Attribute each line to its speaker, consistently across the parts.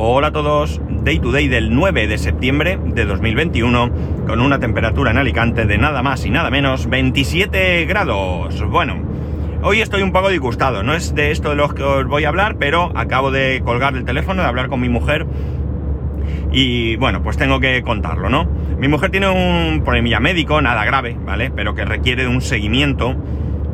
Speaker 1: Hola a todos, Day to Day del 9 de septiembre de 2021, con una temperatura en Alicante de nada más y nada menos 27 grados. Bueno, hoy estoy un poco disgustado, no es de esto de lo que os voy a hablar, pero acabo de colgar el teléfono, de hablar con mi mujer y bueno, pues tengo que contarlo, ¿no? Mi mujer tiene un problemilla médico, nada grave, ¿vale? Pero que requiere de un seguimiento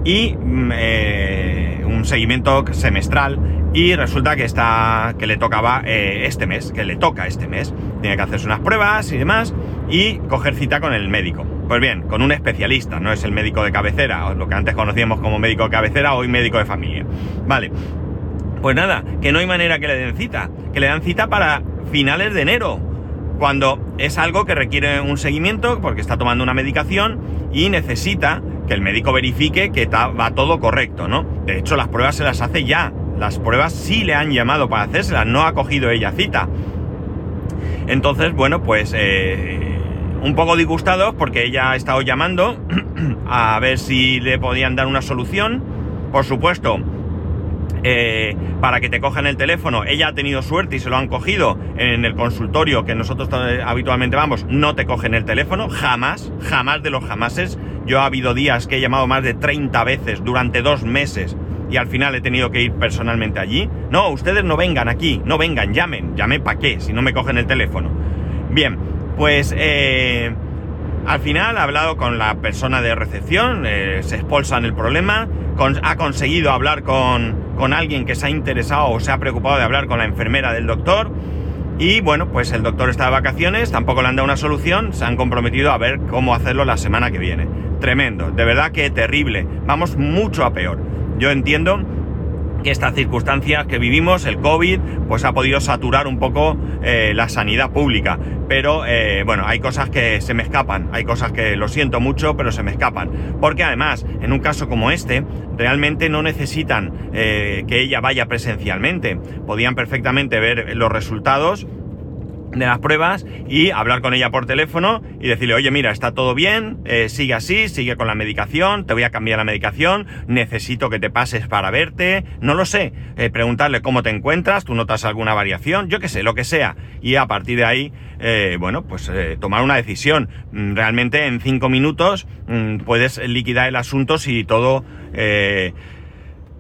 Speaker 1: y mm, eh, un seguimiento semestral y resulta que está que le tocaba eh, este mes, que le toca este mes. Tiene que hacerse unas pruebas y demás y coger cita con el médico. Pues bien, con un especialista, no es el médico de cabecera, lo que antes conocíamos como médico de cabecera, hoy médico de familia. Vale. Pues nada, que no hay manera que le den cita, que le dan cita para finales de enero, cuando es algo que requiere un seguimiento porque está tomando una medicación y necesita que el médico verifique que va todo correcto, ¿no? De hecho, las pruebas se las hace ya, las pruebas sí le han llamado para hacérselas, no ha cogido ella cita. Entonces, bueno, pues eh, un poco disgustados porque ella ha estado llamando a ver si le podían dar una solución. Por supuesto, eh, para que te cojan el teléfono. Ella ha tenido suerte y se lo han cogido en el consultorio que nosotros habitualmente vamos. No te cogen el teléfono, jamás, jamás de los jamases. Yo ha habido días que he llamado más de 30 veces durante dos meses y al final he tenido que ir personalmente allí. No, ustedes no vengan aquí, no vengan, llamen. Llamen para qué, si no me cogen el teléfono. Bien, pues eh, al final ha hablado con la persona de recepción, eh, se expulsan el problema, ha conseguido hablar con, con alguien que se ha interesado o se ha preocupado de hablar con la enfermera del doctor. Y bueno, pues el doctor está de vacaciones, tampoco le han dado una solución, se han comprometido a ver cómo hacerlo la semana que viene. Tremendo, de verdad que terrible, vamos mucho a peor. Yo entiendo estas circunstancias que vivimos, el COVID, pues ha podido saturar un poco eh, la sanidad pública. Pero eh, bueno, hay cosas que se me escapan, hay cosas que lo siento mucho, pero se me escapan. Porque además, en un caso como este, realmente no necesitan eh, que ella vaya presencialmente. Podían perfectamente ver los resultados de las pruebas y hablar con ella por teléfono y decirle, oye, mira, está todo bien, eh, sigue así, sigue con la medicación, te voy a cambiar la medicación, necesito que te pases para verte, no lo sé, eh, preguntarle cómo te encuentras, tú notas alguna variación, yo qué sé, lo que sea, y a partir de ahí, eh, bueno, pues tomar una decisión. Mm, realmente en cinco minutos mm, puedes liquidar el asunto si todo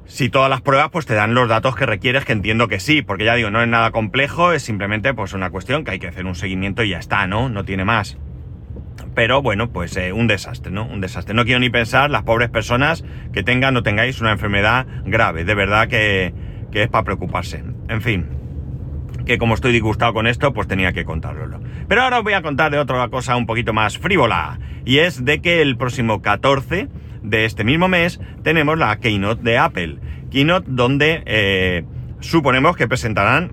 Speaker 1: si todas las pruebas pues te dan los datos que requieres, que entiendo que sí, porque ya digo, no es nada complejo, es simplemente pues una cuestión que hay que hacer un seguimiento y ya está, ¿no? No tiene más. Pero bueno, pues eh, un desastre, ¿no? Un desastre. No quiero ni pensar las pobres personas que tengan o tengáis una enfermedad grave, de verdad que, que es para preocuparse. En fin, que como estoy disgustado con esto, pues tenía que contároslo. Pero ahora os voy a contar de otra cosa un poquito más frívola, y es de que el próximo 14 de este mismo mes tenemos la Keynote de Apple. Keynote donde eh, suponemos que presentarán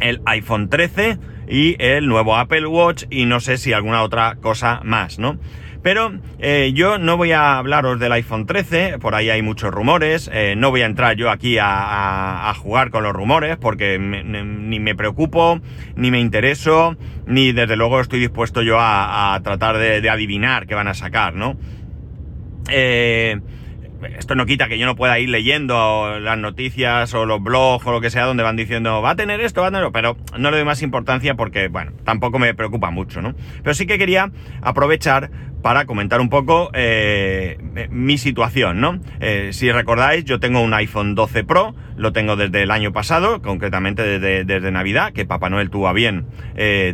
Speaker 1: el iPhone 13 y el nuevo Apple Watch y no sé si alguna otra cosa más, ¿no? Pero eh, yo no voy a hablaros del iPhone 13, por ahí hay muchos rumores, eh, no voy a entrar yo aquí a, jugar con los rumores porque ni me preocupo, ni me intereso, ni desde luego estoy dispuesto yo a, tratar de, de, adivinar qué van a sacar, ¿no? Eh, esto no quita que yo no pueda ir leyendo las noticias o los blogs o lo que sea donde van diciendo va a tener esto, va a tener pero no le doy más importancia porque, bueno, tampoco me preocupa mucho, ¿no? Pero sí que quería aprovechar para comentar un poco eh, mi situación, ¿no? Eh, si recordáis, yo tengo un iPhone 12 Pro, lo tengo desde el año pasado, concretamente desde, desde Navidad, que Papá Noel tuvo a bien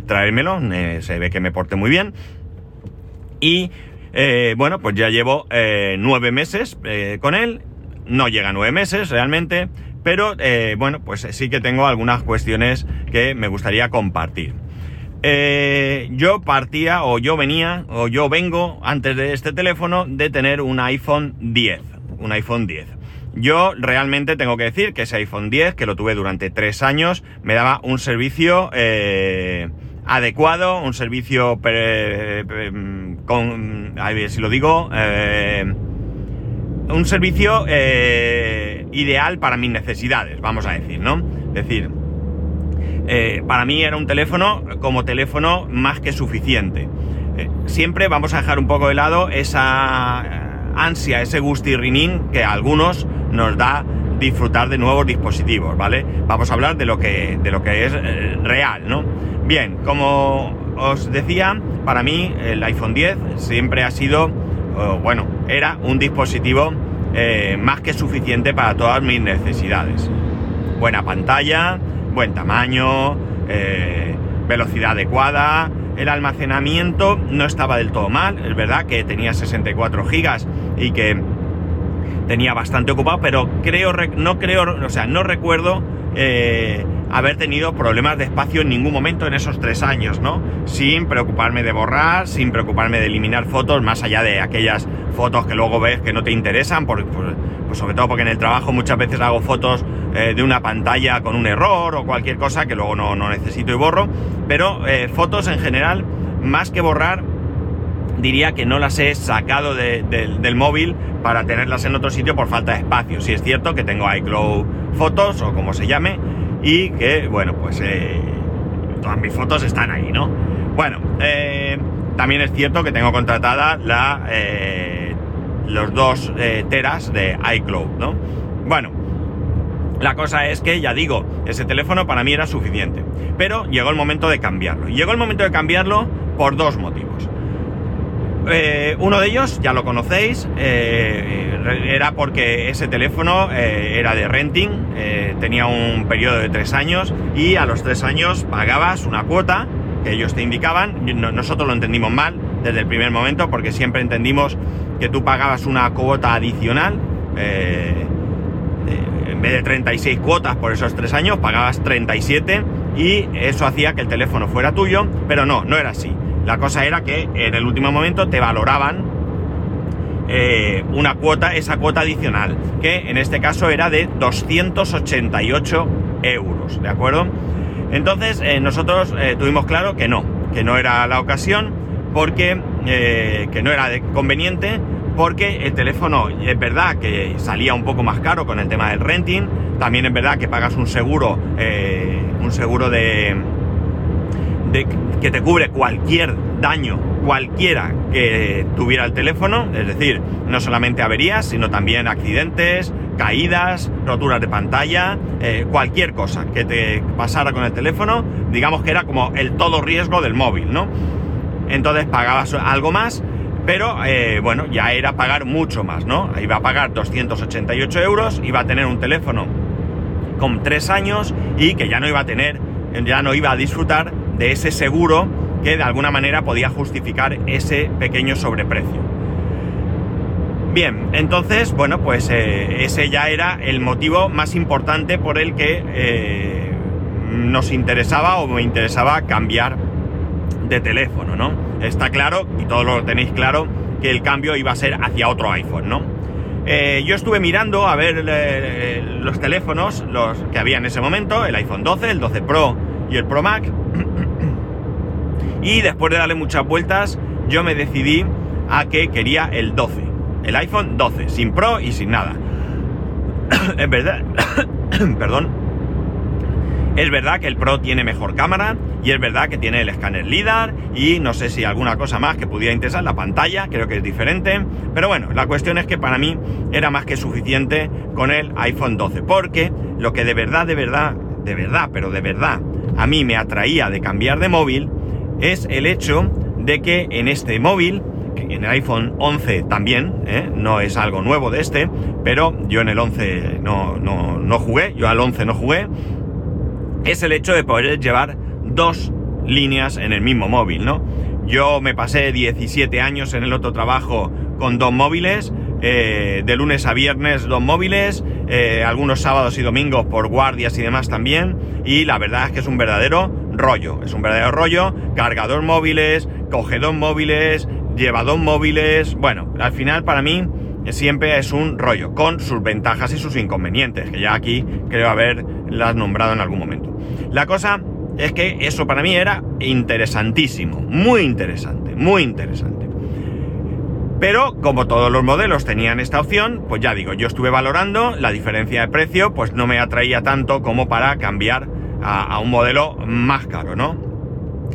Speaker 1: traérmelo, se ve que me porte muy bien. Y eh, bueno, pues ya llevo eh, nueve meses eh, con él. No llega nueve meses realmente, pero bueno, pues sí que tengo algunas cuestiones que me gustaría compartir. yo partía, o yo venía, o yo vengo antes de este teléfono de tener un iPhone 10. Un iPhone 10. Yo realmente tengo que decir que ese iPhone 10, que lo tuve durante tres años, me daba un servicio adecuado, un servicio con, a ver si lo digo, eh, un servicio eh, ideal para mis necesidades, vamos a decir, ¿no? Es decir, eh, para mí era un teléfono como teléfono más que suficiente. siempre vamos a dejar un poco de lado esa ansia, ese gustirrinín que a algunos nos da disfrutar de nuevos dispositivos, ¿vale? Vamos a hablar de lo que, de lo que es real, ¿no? Bien, como os decía, para mí el iPhone 10 siempre ha sido, bueno, era un dispositivo eh, más que suficiente para todas mis necesidades. Buena pantalla, buen tamaño, eh, velocidad adecuada, el almacenamiento no estaba del todo mal, es verdad que tenía 64 gigas y que tenía bastante ocupado, pero creo, no creo, o sea, no recuerdo eh, haber tenido problemas de espacio en ningún momento en esos tres años, ¿no? Sin preocuparme de borrar, sin preocuparme de eliminar fotos, más allá de aquellas fotos que luego ves que no te interesan, por, pues sobre todo porque en el trabajo muchas veces hago fotos eh, de una pantalla con un error o cualquier cosa que luego no, necesito y borro, pero eh, fotos en general, más que borrar, diría que no las he sacado del móvil para tenerlas en otro sitio por falta de espacio. Si es cierto que tengo iCloud Fotos o como se llame y que, bueno, pues eh, todas mis fotos están ahí, ¿no? Bueno, eh, también es cierto que tengo contratada la, eh, los dos teras de iCloud, ¿no? Bueno, la cosa es que, ya digo, ese teléfono para mí era suficiente. Pero llegó el momento de cambiarlo. Llegó el momento de cambiarlo por dos motivos. Eh, uno de ellos, ya lo conocéis, eh, era porque ese teléfono eh, era de renting, tenía un periodo de tres años y a los tres años pagabas una cuota que ellos te indicaban. Nosotros lo entendimos mal desde el primer momento porque siempre entendimos que tú pagabas una cuota adicional. en vez de 36 cuotas por esos tres años, pagabas 37 y eso hacía que el teléfono fuera tuyo, pero no, no era así. La cosa era que en el último momento te valoraban eh, una cuota, esa cuota adicional, que en este caso era de 288 euros, ¿de acuerdo? Entonces eh, nosotros eh, tuvimos claro que no, que no era la ocasión, porque que no era conveniente, porque el teléfono es verdad que salía un poco más caro con el tema del renting, también es verdad que pagas un seguro, un seguro de que te cubre cualquier daño, cualquiera que tuviera el teléfono, es decir, no solamente averías, sino también accidentes, caídas, roturas de pantalla, eh, cualquier cosa que te pasara con el teléfono, digamos que era como el todo riesgo del móvil, ¿no? Entonces pagabas algo más, pero eh, bueno, ya era pagar mucho más, ¿no? Iba a pagar 288 euros, iba a tener un teléfono con tres años y que ya no iba a tener, ya no iba a disfrutar de ese seguro que de alguna manera podía justificar ese pequeño sobreprecio. Bien, entonces, bueno, pues eh, ese ya era el motivo más importante por el que eh, nos interesaba o me interesaba cambiar de teléfono, ¿no? Está claro, y todos lo tenéis claro, que el cambio iba a ser hacia otro iPhone, ¿no? Eh, yo estuve mirando a ver los teléfonos los que había en ese momento, el iPhone 12, el 12 Pro y el Pro Max, y después de darle muchas vueltas, yo me decidí a que quería el 12. El iPhone 12, sin Pro y sin nada. es verdad, perdón. Es verdad que el Pro tiene mejor cámara y es verdad que tiene el escáner LIDAR y no sé si alguna cosa más que pudiera interesar, la pantalla creo que es diferente, pero bueno, la cuestión es que para mí era más que suficiente con el iPhone 12, porque lo que de verdad, de verdad, de verdad, pero de verdad a mí me atraía de cambiar de móvil es el hecho de que en este móvil, en el iPhone 11 también, ¿eh? no es algo nuevo de este, pero yo en el 11 no, no, no jugué, yo al 11 no jugué, es el hecho de poder llevar dos líneas en el mismo móvil, ¿no? Yo me pasé 17 años en el otro trabajo con dos móviles, eh, de lunes a viernes dos móviles, eh, algunos sábados y domingos por guardias y demás también, y la verdad es que es un verdadero rollo, es un verdadero rollo, cargador móviles, cogedor móviles, llevador móviles, bueno, al final para mí siempre es un rollo, con sus ventajas y sus inconvenientes, que ya aquí creo haberlas nombrado en algún momento. La cosa es que eso para mí era interesantísimo, muy interesante, muy interesante. Pero como todos los modelos tenían esta opción, pues ya digo, yo estuve valorando, la diferencia de precio pues no me atraía tanto como para cambiar a, un modelo más caro, ¿no?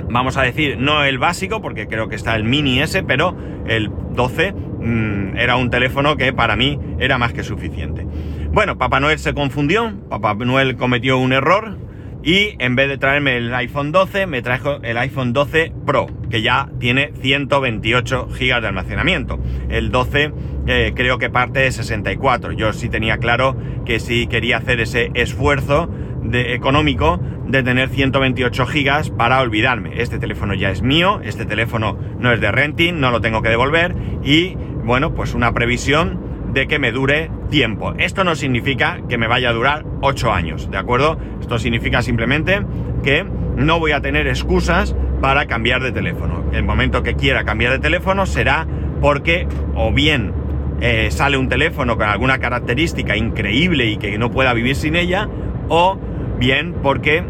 Speaker 1: vamos a decir, no el básico, porque creo que está el mini S, pero el 12 mm, era un teléfono que para mí era más que suficiente. Bueno, Papá Noel se confundió, Papá Noel cometió un error y en vez de traerme el iPhone 12, me trajo el iPhone 12 Pro, que ya tiene 128 GB de almacenamiento. El 12 eh, creo que parte de 64. Yo sí tenía claro que sí quería hacer ese esfuerzo de, económico de tener 128 gigas para olvidarme. Este teléfono ya es mío, este teléfono no es de renting, no lo tengo que devolver y bueno, pues una previsión de que me dure tiempo. Esto no significa que me vaya a durar 8 años, ¿de acuerdo? Esto significa simplemente que no voy a tener excusas para cambiar de teléfono. El momento que quiera cambiar de teléfono será porque o bien eh, sale un teléfono con alguna característica increíble y que no pueda vivir sin ella, o bien porque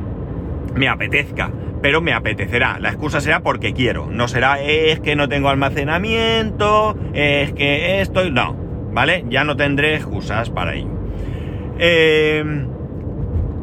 Speaker 1: me apetezca, pero me apetecerá. La excusa será porque quiero, no será es que no tengo almacenamiento, es que esto, no, ¿vale? Ya no tendré excusas para ello. Em,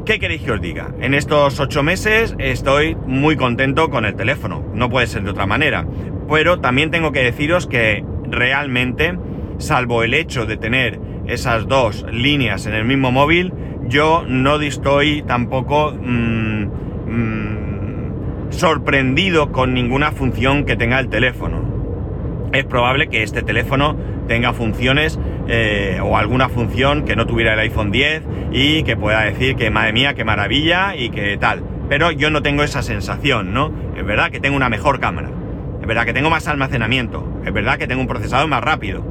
Speaker 1: ¿Qué queréis que os diga? En estos ocho meses estoy muy contento con el teléfono, no puede ser de otra manera, pero también tengo que deciros que realmente, salvo el hecho de tener esas dos líneas en el mismo móvil, yo no estoy tampoco mm, mm, sorprendido con ninguna función que tenga el teléfono. Es probable que este teléfono tenga funciones eh, o alguna función que no tuviera el iPhone 10 y que pueda decir que madre mía, qué maravilla y que tal. Pero yo no tengo esa sensación, ¿no? Es verdad que tengo una mejor cámara. Es verdad que tengo más almacenamiento. Es verdad que tengo un procesador más rápido.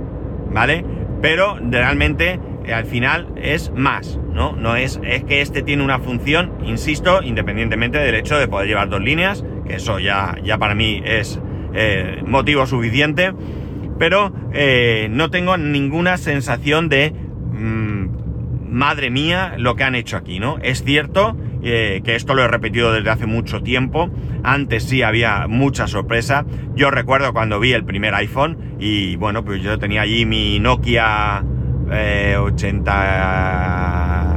Speaker 1: ¿Vale? Pero realmente eh, al final es más, ¿no? No es, es que este tiene una función, insisto, independientemente del hecho de poder llevar dos líneas, que eso ya, ya para mí es eh, motivo suficiente, pero eh, no tengo ninguna sensación de mm, madre mía lo que han hecho aquí, ¿no? Es cierto que esto lo he repetido desde hace mucho tiempo. Antes sí había mucha sorpresa. Yo recuerdo cuando vi el primer iPhone y bueno, pues yo tenía allí mi Nokia 80...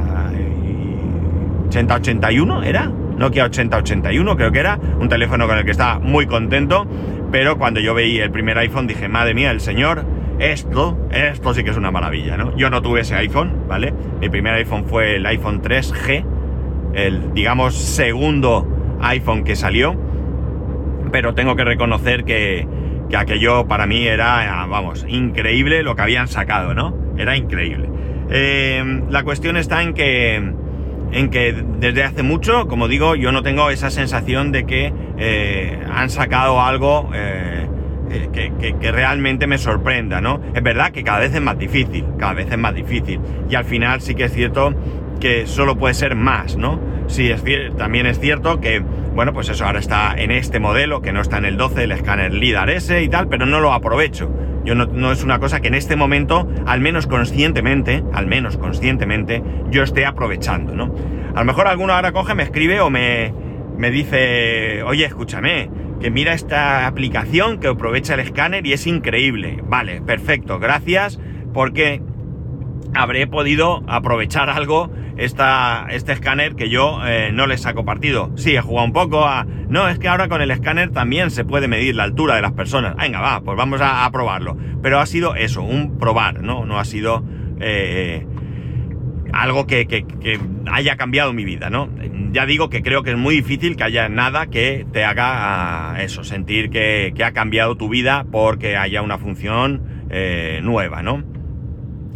Speaker 1: 8081 era, Nokia 8081 creo que era, un teléfono con el que estaba muy contento, pero cuando yo veía el primer iPhone dije, madre mía, el señor, esto, esto sí que es una maravilla, ¿no? Yo no tuve ese iPhone, ¿vale? Mi primer iPhone fue el iPhone 3G, el, digamos, segundo iPhone que salió, pero tengo que reconocer que, que aquello para mí era, vamos, increíble lo que habían sacado, ¿no? Era increíble. Eh, la cuestión está en que, en que desde hace mucho, como digo, yo no tengo esa sensación de que eh, han sacado algo eh, que, que, realmente me sorprenda, ¿no? Es verdad que cada vez es más difícil, cada vez es más difícil. Y al final sí que es cierto que solo puede ser más, ¿no? Sí, es también es cierto que, bueno, pues eso ahora está en este modelo, que no está en el 12, el escáner LIDAR S y tal, pero no lo aprovecho. Yo no, es una cosa que en este momento, al menos conscientemente, al menos conscientemente, yo esté aprovechando, ¿no? A lo mejor alguno ahora coge, me escribe o me, me dice, oye, escúchame, que mira esta aplicación que aprovecha el escáner y es increíble. Vale, perfecto, gracias, porque habré podido aprovechar algo esta, este escáner que yo eh, no le saco partido. Sí, he jugado un poco a... No, es que ahora con el escáner también se puede medir la altura de las personas. Venga, va, pues vamos a, probarlo. Pero ha sido eso, un probar, ¿no? No ha sido eh, algo que, haya cambiado mi vida, ¿no? Ya digo que creo que es muy difícil que haya nada que te haga ah, eso, sentir que, que ha cambiado tu vida porque haya una función eh, nueva, ¿no?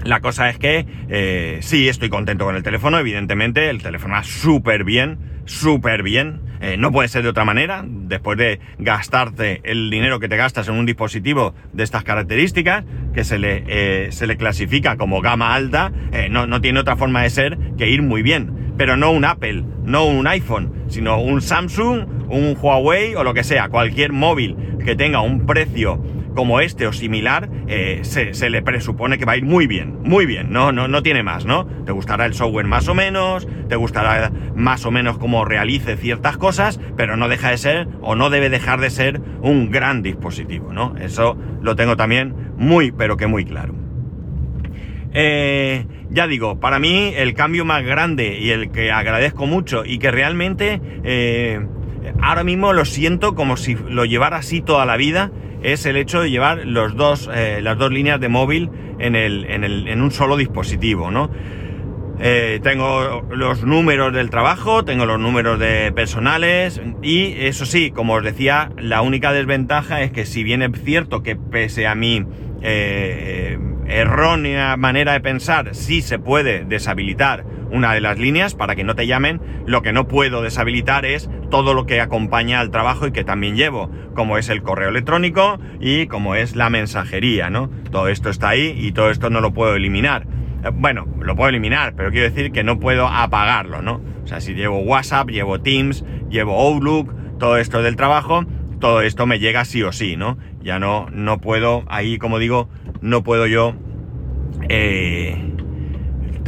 Speaker 1: La cosa es que eh, sí estoy contento con el teléfono, evidentemente, el teléfono va súper bien, súper bien, eh, no puede ser de otra manera, después de gastarte el dinero que te gastas en un dispositivo de estas características, que se le, eh, se le clasifica como gama alta, no, no tiene otra forma de ser que ir muy bien, pero no un Apple, no un iPhone, sino un Samsung, un Huawei o lo que sea, cualquier móvil que tenga un precio como este o similar, eh, se, le presupone que va a ir muy bien, muy bien, no, no, no tiene más, ¿no? Te gustará el software más o menos, te gustará más o menos cómo realice ciertas cosas, pero no deja de ser o no debe dejar de ser un gran dispositivo, ¿no? Eso lo tengo también muy, pero que muy claro. Eh, ya digo, para mí el cambio más grande y el que agradezco mucho y que realmente eh, ahora mismo lo siento como si lo llevara así toda la vida, es el hecho de llevar los dos, eh, las dos líneas de móvil en, el, en, el, en un solo dispositivo, ¿no? Eh, tengo los números del trabajo, tengo los números de personales y eso sí, como os decía, la única desventaja es que si bien es cierto que pese a mi eh, errónea manera de pensar, sí se puede deshabilitar una de las líneas para que no te llamen, lo que no puedo deshabilitar es todo lo que acompaña al trabajo y que también llevo, como es el correo electrónico y como es la mensajería, ¿no? Todo esto está ahí y todo esto no lo puedo eliminar. Eh, bueno, lo puedo eliminar, pero quiero decir que no puedo apagarlo, ¿no? O sea, si llevo WhatsApp, llevo Teams, llevo Outlook, todo esto del trabajo, todo esto me llega sí o sí, ¿no? Ya no, no puedo, ahí como digo, no puedo yo... Eh,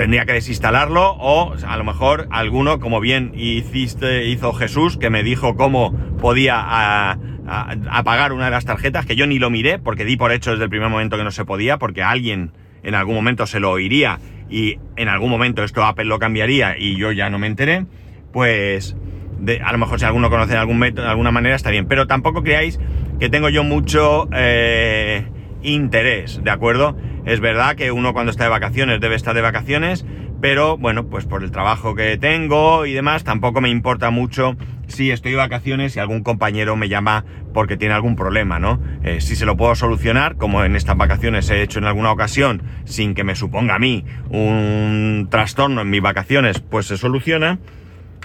Speaker 1: tendría que desinstalarlo o a lo mejor alguno, como bien hiciste, hizo Jesús, que me dijo cómo podía apagar una de las tarjetas, que yo ni lo miré porque di por hecho desde el primer momento que no se podía, porque alguien en algún momento se lo oiría y en algún momento esto Apple lo cambiaría y yo ya no me enteré, pues de, a lo mejor si alguno conoce de algún método, de alguna manera está bien. Pero tampoco creáis que tengo yo mucho eh, interés, ¿de acuerdo? Es verdad que uno cuando está de vacaciones debe estar de vacaciones, pero bueno, pues por el trabajo que tengo y demás, tampoco me importa mucho si estoy de vacaciones y algún compañero me llama porque tiene algún problema, ¿no? Eh, si se lo puedo solucionar, como en estas vacaciones he hecho en alguna ocasión, sin que me suponga a mí un trastorno en mis vacaciones, pues se soluciona.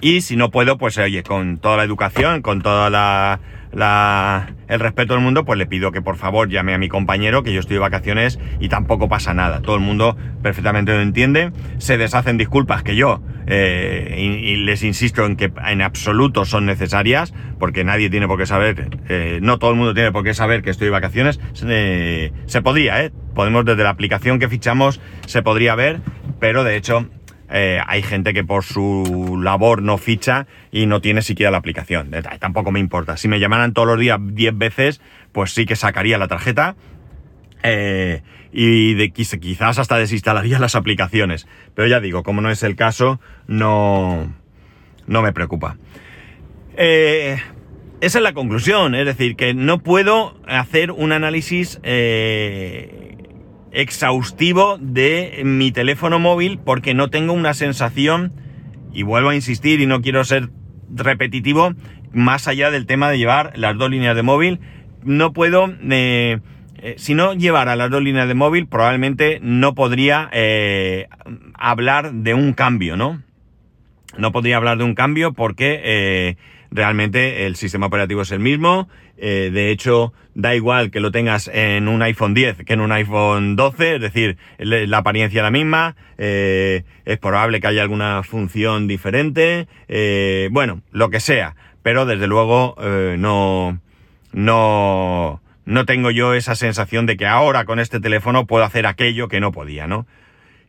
Speaker 1: Y si no puedo, pues oye, con toda la educación, con toda la el respeto del mundo, pues le pido que por favor llame a mi compañero, que yo estoy de vacaciones y tampoco pasa nada. Todo el mundo perfectamente lo entiende, se deshacen disculpas que yo, eh, y, les insisto en que en absoluto son necesarias, porque nadie tiene por qué saber, eh, no todo el mundo tiene por qué saber que estoy de vacaciones. Eh, se podría, ¿eh? Podemos desde la aplicación que fichamos, se podría ver, pero de hecho eh, hay gente que por su labor no ficha y no tiene siquiera la aplicación. Eh, tampoco me importa. Si me llamaran todos los días 10 veces, pues sí que sacaría la tarjeta. Eh, y de, quizás hasta desinstalaría las aplicaciones. Pero ya digo, como no es el caso, no, no me preocupa. esa es la conclusión, es decir, que no puedo hacer un análisis exhaustivo de mi teléfono móvil porque no tengo una sensación, y vuelvo a insistir y no quiero ser repetitivo, más allá del tema de llevar las dos líneas de móvil, no puedo, eh, eh, si no llevara las dos líneas de móvil, probablemente no podría eh, hablar de un cambio, ¿no? No podría hablar de un cambio porque realmente el sistema operativo es el mismo. Eh, de hecho, da igual que lo tengas en un iPhone 10 que en un iPhone 12, es decir, la apariencia es la misma, eh, es probable que haya alguna función diferente, eh, bueno, lo que sea, pero desde luego no, no, no tengo yo esa sensación de que ahora con este teléfono puedo hacer aquello que no podía, ¿no?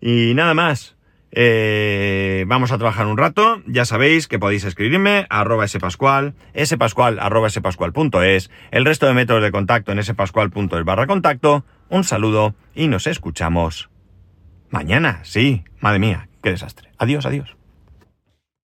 Speaker 1: Y nada más. Eh, vamos a trabajar un rato. Ya sabéis que podéis escribirme a arroba spascual, spascual arroba spascual.es, el resto de métodos de contacto en spascual.es barra contacto. Un saludo y nos escuchamos mañana. Sí, madre mía, qué desastre. Adiós, adiós.